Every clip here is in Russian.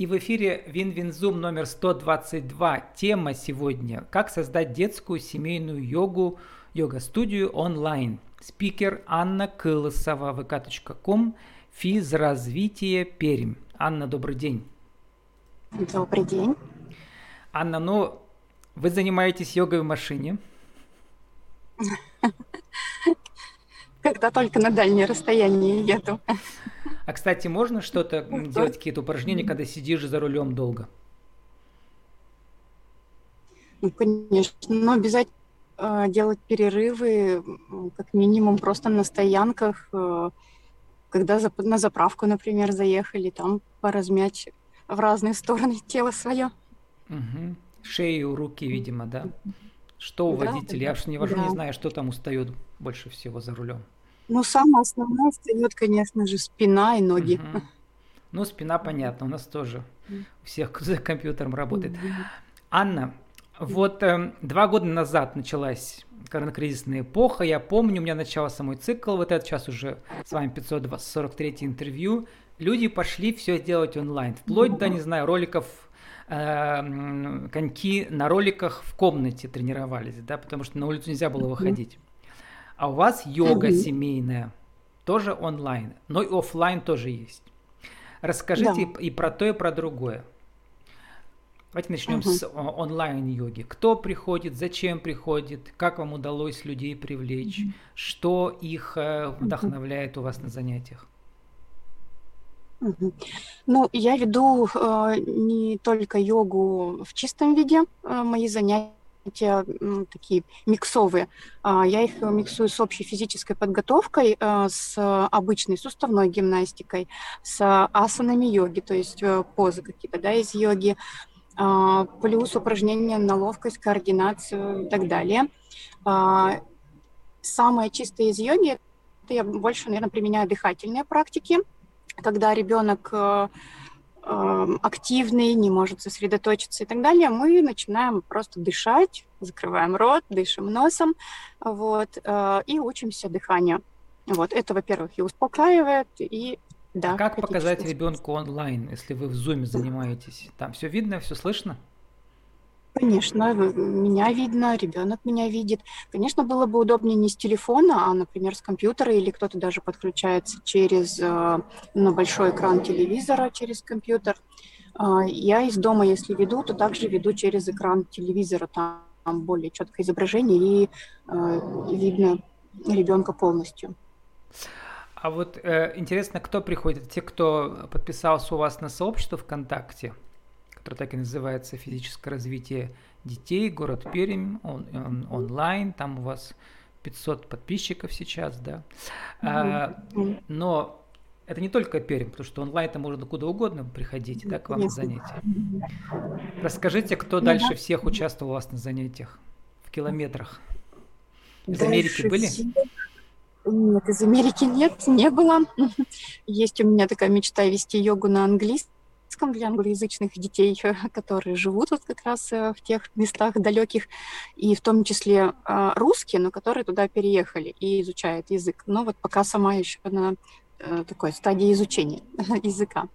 И в эфире Win-Win Zoom номер 122. Тема сегодня – как создать детскую семейную йогу, йога-студию онлайн. Спикер Анна Кылысова, vk.com, физразвитие Пермь. Анна, добрый день. Добрый день. Анна, ну, вы занимаетесь йогой в машине? Когда только на дальние расстояния еду. А, кстати, можно что-то делать, какие-то упражнения, когда сидишь за рулем долго? Ну, конечно, но обязательно э, делать перерывы, как минимум, просто на стоянках, э, когда на заправку, например, заехали, там поразмять в разные стороны тело свое. Угу. Шею, руки, видимо, да? Что у да, водителя? Я уж не да. не знаю, что там устает больше всего за рулем. Ну, самое основное встает, конечно же, спина и ноги. Угу. Ну, спина понятно, у нас тоже у всех за компьютером работает. Анна, вот э, два года назад началась коронакризисная эпоха. Я помню, у меня начался мой цикл, вот этот сейчас уже с вами 543 интервью. Люди пошли все делать онлайн, вплоть до, не знаю, роликов э, коньки на роликах в комнате тренировались, да, потому что на улицу нельзя было выходить. А у вас йога угу. семейная, тоже онлайн, но и офлайн тоже есть. Расскажите да. и про то, и про другое. Давайте начнем угу. с онлайн-йоги. Кто приходит, зачем приходит, как вам удалось людей привлечь, угу. что их э, вдохновляет у вас на занятиях? Ну, я веду э, не только йогу в чистом виде, э, мои занятия ну, такие миксовые. А, я их миксую с общей физической подготовкой, а, с обычной суставной гимнастикой, с асанами йоги, то есть э, позы какие-то да, из йоги, а, плюс упражнения на ловкость, координацию и так далее. Самое чистое из йоги, это я больше, наверное, применяю дыхательные практики, когда ребенок э, активный, не может сосредоточиться и так далее, мы начинаем просто дышать, закрываем рот, дышим носом, вот, э, и учимся дыханию. Вот, это, во-первых, и успокаивает, и да. А как показать ребенку онлайн, если вы в зуме занимаетесь? Там все видно, все слышно? Конечно, меня видно, ребенок меня видит. Конечно, было бы удобнее не с телефона, а, например, с компьютера, или кто-то даже подключается через э, на большой экран телевизора, через компьютер. А, я из дома, если веду, то также веду через экран телевизора, там более четкое изображение и э, видно ребенка полностью. А вот э, интересно, кто приходит? Те, кто подписался у вас на сообщество ВКонтакте? Который так и называется «Физическое развитие детей», город Пермь, он, он, онлайн, там у вас 500 подписчиков сейчас, да. А, но это не только Пермь, потому что онлайн там можно куда угодно приходить, да, к вам на занятия. Расскажите, кто дальше всех участвовал у вас на занятиях в километрах? Из Америки были? Нет, из Америки нет, не было. Есть у меня такая мечта вести йогу на английском английском для англоязычных детей, которые живут вот как раз э, в тех местах далеких, и в том числе а, русские, но которые туда переехали и изучают язык. Но вот пока сама еще на э, такой стадии изучения языка.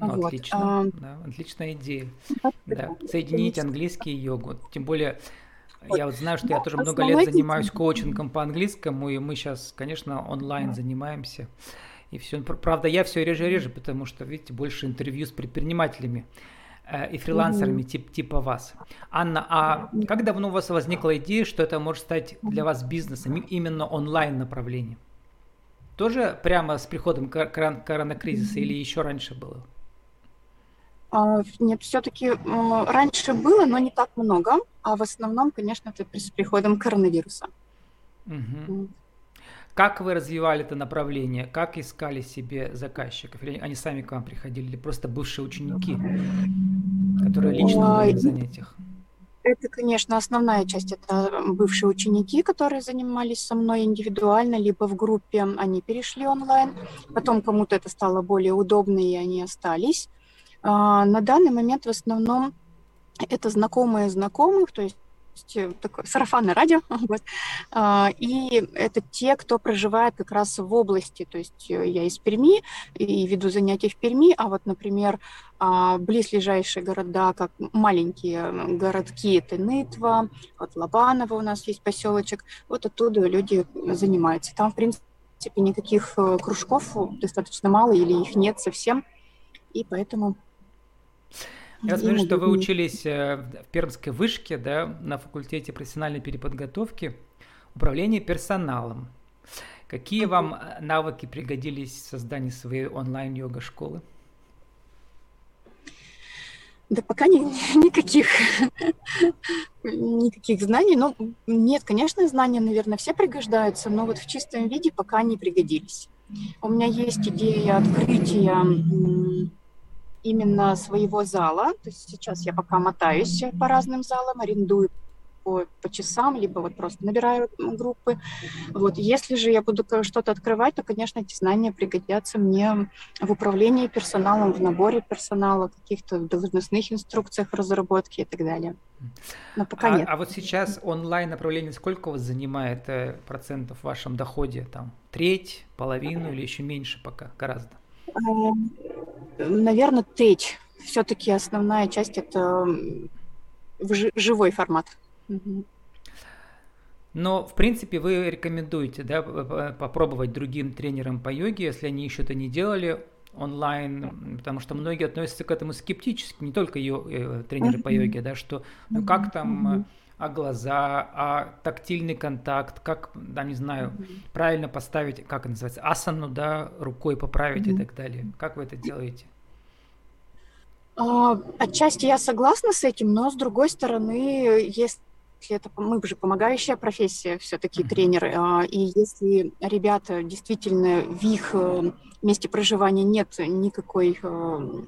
Ну, вот. Отлично, а, да, отличная идея. Да, соединить английский и йогу. Тем более, я вот знаю, что я тоже много лет занимаюсь коучингом по английскому, и мы сейчас, конечно, онлайн занимаемся и все. Правда, я все реже и реже, потому что, видите, больше интервью с предпринимателями э, и фрилансерами mm-hmm. тип, типа вас. Анна, а как давно у вас возникла идея, что это может стать для вас бизнесом, именно онлайн направление? Тоже прямо с приходом кор- коронакризиса или еще раньше было? А, нет, все-таки раньше было, но не так много. А в основном, конечно, это с приходом коронавируса. Угу. Как вы развивали это направление? Как искали себе заказчиков? Или они сами к вам приходили? Или просто бывшие ученики, которые лично были на занятиях? Это, конечно, основная часть. Это бывшие ученики, которые занимались со мной индивидуально, либо в группе. Они перешли онлайн. Потом кому-то это стало более удобно, и они остались. А, на данный момент в основном это знакомые знакомых, то есть есть такое сарафанное радио. Вот. А, и это те, кто проживает как раз в области. То есть я из Перми и веду занятия в Перми, а вот, например, близлежащие города, как маленькие городки, это Нытва, вот Лобаново у нас есть поселочек, вот оттуда люди занимаются. Там, в принципе, никаких э, кружков достаточно мало или их нет совсем, и поэтому я смотрю, что вы учились э, в Пермской вышке, да, на факультете профессиональной переподготовки, управления персоналом. Какие вам э, навыки пригодились в создании своей онлайн-йога-школы? Да пока ни, никаких, никаких знаний. Ну, нет, конечно, знания, наверное, все пригождаются, но вот в чистом виде пока не пригодились. У меня есть идея открытия именно своего зала. То есть сейчас я пока мотаюсь по разным залам, арендую по, по часам, либо вот просто набираю группы. Вот. Если же я буду что-то открывать, то, конечно, эти знания пригодятся мне в управлении персоналом, в наборе персонала, каких-то должностных инструкциях разработки и так далее. Но пока а, нет. А вот сейчас онлайн направление сколько у вас занимает э, процентов в вашем доходе? Там треть, половину или еще меньше пока, гораздо? Наверное, треть. Все-таки основная часть это живой формат. Но, в принципе, вы рекомендуете да, попробовать другим тренерам по йоге, если они еще это не делали онлайн, потому что многие относятся к этому скептически, не только ее, э, тренеры по йоге, да, что ну как там а глаза, а тактильный контакт, как, да, не знаю, mm-hmm. правильно поставить, как это называется, асану, да, рукой поправить mm-hmm. и так далее. Как вы это делаете? А, отчасти я согласна с этим, но с другой стороны, если это мы же помогающая профессия, все-таки mm-hmm. тренеры, а, и если ребята действительно в их э, месте проживания нет никакой э,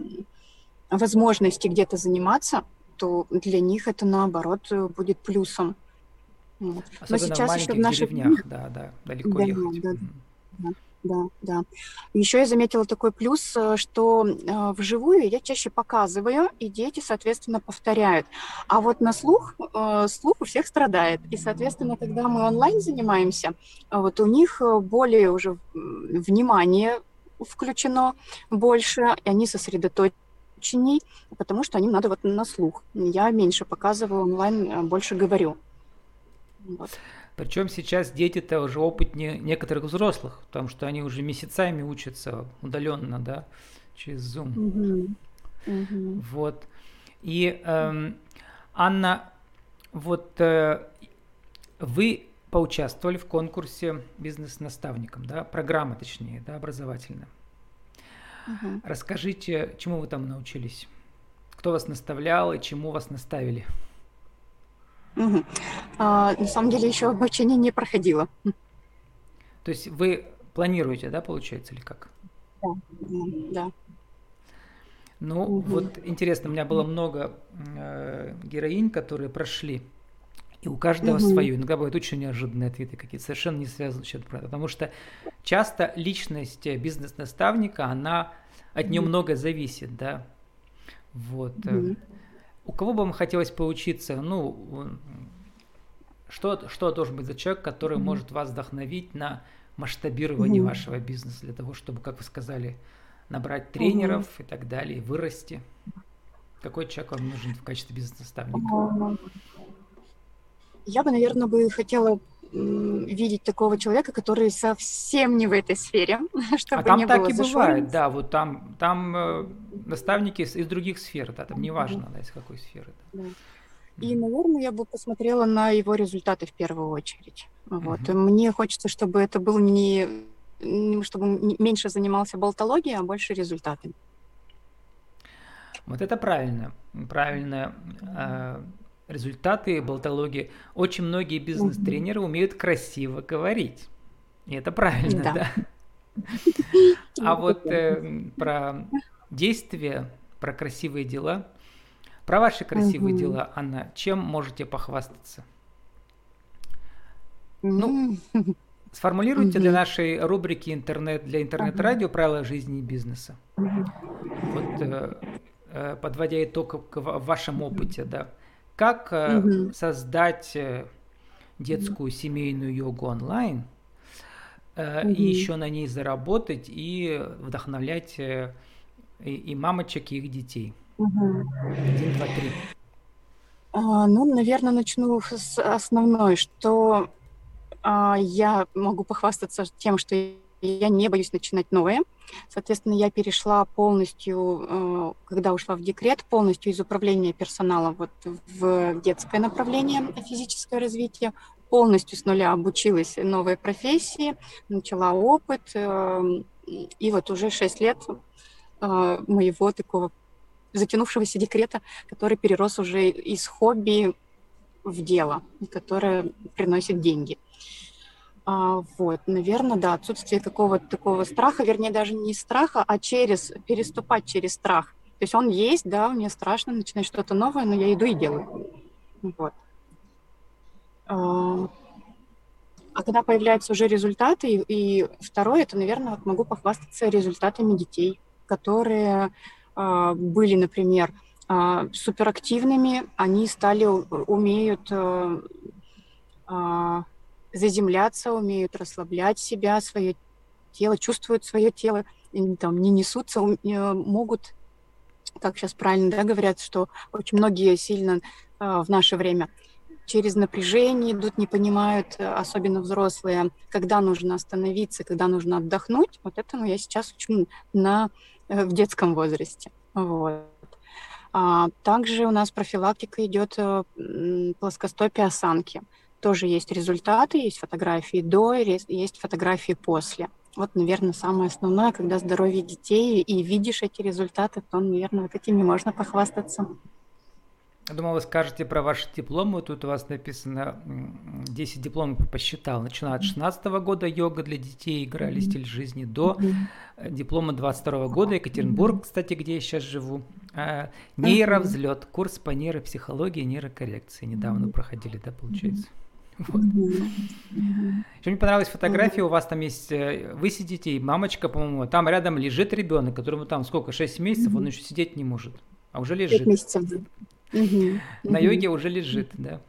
возможности где-то заниматься, то для них это наоборот э, будет плюсом. Вот. Но сейчас в еще в наших деревнях, да, да, далеко да, ехать. Да, да, да, да. Еще я заметила такой плюс, э, что э, вживую я чаще показываю, и дети, соответственно, повторяют. А вот на слух, э, слух у всех страдает. И, соответственно, когда мы онлайн занимаемся, вот у них более уже внимание включено больше, и они сосредоточены ученей, потому что они надо вот на слух. Я меньше показываю онлайн, а больше говорю. Вот. Причем сейчас дети-то уже опытнее некоторых взрослых, потому что они уже месяцами учатся удаленно, да, через Zoom. Угу. Угу. Вот. И эм, Анна, вот э, вы поучаствовали в конкурсе бизнес-наставником, да, программа точнее, да, образовательная. Угу. Расскажите, чему вы там научились? Кто вас наставлял и чему вас наставили? Угу. А, на самом деле еще обучение не проходило. То есть вы планируете, да, получается, или как? Да, да. Ну, угу. вот интересно, у меня было много э, героинь, которые прошли и у каждого угу. свое. Иногда бывают очень неожиданные ответы какие-то, совершенно не связаны с чем-то. Потому что часто личность бизнес-наставника, она от нее много зависит, да. Вот. Угу. У кого бы вам хотелось поучиться? Ну, что, что должен быть за человек, который угу. может вас вдохновить на масштабирование угу. вашего бизнеса для того, чтобы, как вы сказали, набрать тренеров угу. и так далее, вырасти? Какой человек вам нужен в качестве бизнес-наставника? Я бы, наверное, бы хотела видеть такого человека, который совсем не в этой сфере, чтобы а там не так было и бывает, да, вот там, там э, наставники из, из других сфер, да, там неважно, mm-hmm. да, из какой сферы. Да. Да. И, наверное, я бы посмотрела на его результаты в первую очередь. Вот. Mm-hmm. Мне хочется, чтобы это был не, чтобы меньше занимался болтологией, а больше результатами. Вот это правильно, правильно. Э, результаты болтологии. Очень многие бизнес-тренеры умеют красиво говорить. И это правильно, да? да? А вот э, про действия, про красивые дела, про ваши красивые угу. дела, Анна, чем можете похвастаться? Ну, сформулируйте угу. для нашей рубрики интернет для интернет-радио правила жизни и бизнеса. Вот э, э, подводя итог в вашем опыте, да как угу. создать детскую семейную йогу онлайн угу. и еще на ней заработать и вдохновлять и, и мамочек, и их детей. Угу. Один, два, три. А, ну, наверное, начну с основной, что а, я могу похвастаться тем, что я не боюсь начинать новое. Соответственно, я перешла полностью, э, когда ушла в декрет, полностью из управления персоналом вот в детское направление физическое развитие, полностью с нуля обучилась новой профессии, начала опыт, эм, и вот уже 6 лет э, моего такого затянувшегося декрета, который перерос уже из хобби в дело, которое приносит деньги. А, вот, наверное, да, отсутствие какого-то такого страха, вернее, даже не страха, а через, переступать через страх. То есть он есть, да, мне страшно начинать что-то новое, но я иду и делаю. Вот. А, а когда появляются уже результаты, и, и второе, это, наверное, вот могу похвастаться результатами детей, которые а, были, например, а, суперактивными, они стали, умеют а, заземляться, умеют расслаблять себя, свое тело, чувствуют свое тело, там, не несутся, э, могут, как сейчас правильно да, говорят, что очень многие сильно в наше время через напряжение идут, не понимают, э, особенно взрослые, когда нужно остановиться, когда нужно отдохнуть. Вот этому я сейчас учу на, э, в детском возрасте. Вот. А также у нас профилактика идет плоскостопие осанки тоже есть результаты, есть фотографии до, есть фотографии после. Вот, наверное, самое основное, когда здоровье детей и видишь эти результаты, то, наверное, вот этими можно похвастаться. Я думал, вы скажете про ваши дипломы. Тут у вас написано 10 дипломов, посчитал. Начиная от 16 года йога для детей, играли стиль жизни, до э, диплома 22 года, Екатеринбург, кстати, где я сейчас живу. А, нейровзлет, курс по нейропсихологии и нейрокоррекции. Недавно проходили, да, получается? Вот. Еще мне понравилась фотография, у вас там есть, э, вы сидите, и мамочка, по-моему, там рядом лежит ребенок, которому там сколько, 6 месяцев, он еще сидеть не может, а уже лежит. 5 месяцев, На йоге уже лежит, да.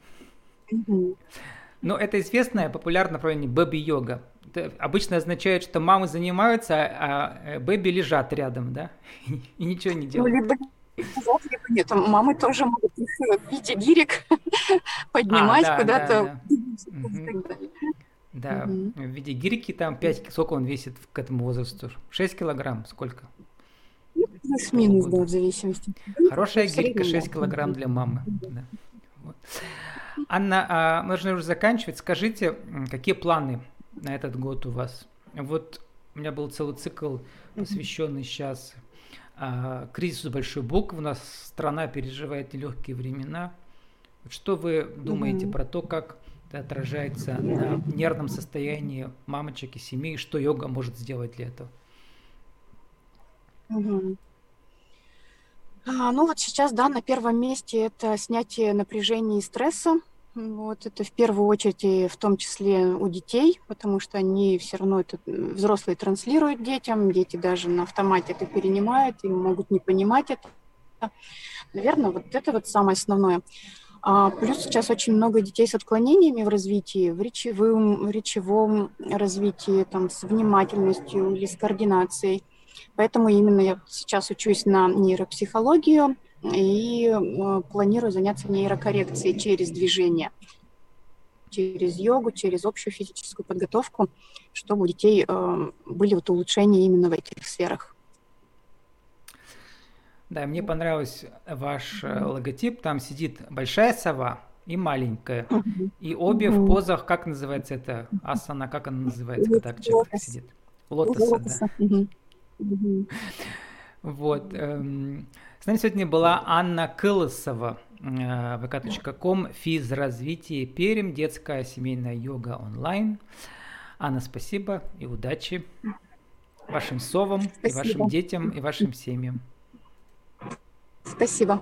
Но это известная, популярное направление бэби-йога. Это обычно означает, что мамы занимаются, а, а бэби лежат рядом, да, и ничего не делают. Нет, мамы тоже могут их в виде гирек поднимать а, да, куда-то. Да, да. да. угу. в виде гирьки там 5, сколько он весит к этому возрасту? 6 килограмм, сколько? Ну, плюс-минус, да, в зависимости. Хорошая гирька 6 килограмм для мамы. Да. Вот. Анна, а, должны уже заканчивать. Скажите, какие планы на этот год у вас? Вот у меня был целый цикл, посвященный сейчас а, кризису большой буквы. У нас страна переживает нелегкие времена. Что вы думаете mm-hmm. про то, как это отражается на нервном состоянии мамочек и семей, что йога может сделать для этого? Mm-hmm. А, ну вот сейчас, да, на первом месте это снятие напряжения и стресса. Вот это в первую очередь и в том числе у детей, потому что они все равно это взрослые транслируют детям, дети даже на автомате это перенимают и могут не понимать это. Наверное, вот это вот самое основное. А, плюс сейчас очень много детей с отклонениями в развитии, в речевом, в речевом развитии, там, с внимательностью или с координацией. Поэтому именно я сейчас учусь на нейропсихологию, и э, планирую заняться нейрокоррекцией через движение, через йогу, через общую физическую подготовку, чтобы у детей э, были вот улучшения именно в этих сферах. Да, мне понравился ваш э, логотип. Там сидит большая сова и маленькая. И обе в позах, как называется это? Асана, как она называется, когда человек сидит? Лотоса, да. Вот. Эм, с нами сегодня была Анна Кылысова, э, vk.com, физразвитие Перим, детская семейная йога онлайн. Анна, спасибо и удачи вашим совам, спасибо. и вашим детям, и вашим семьям. Спасибо.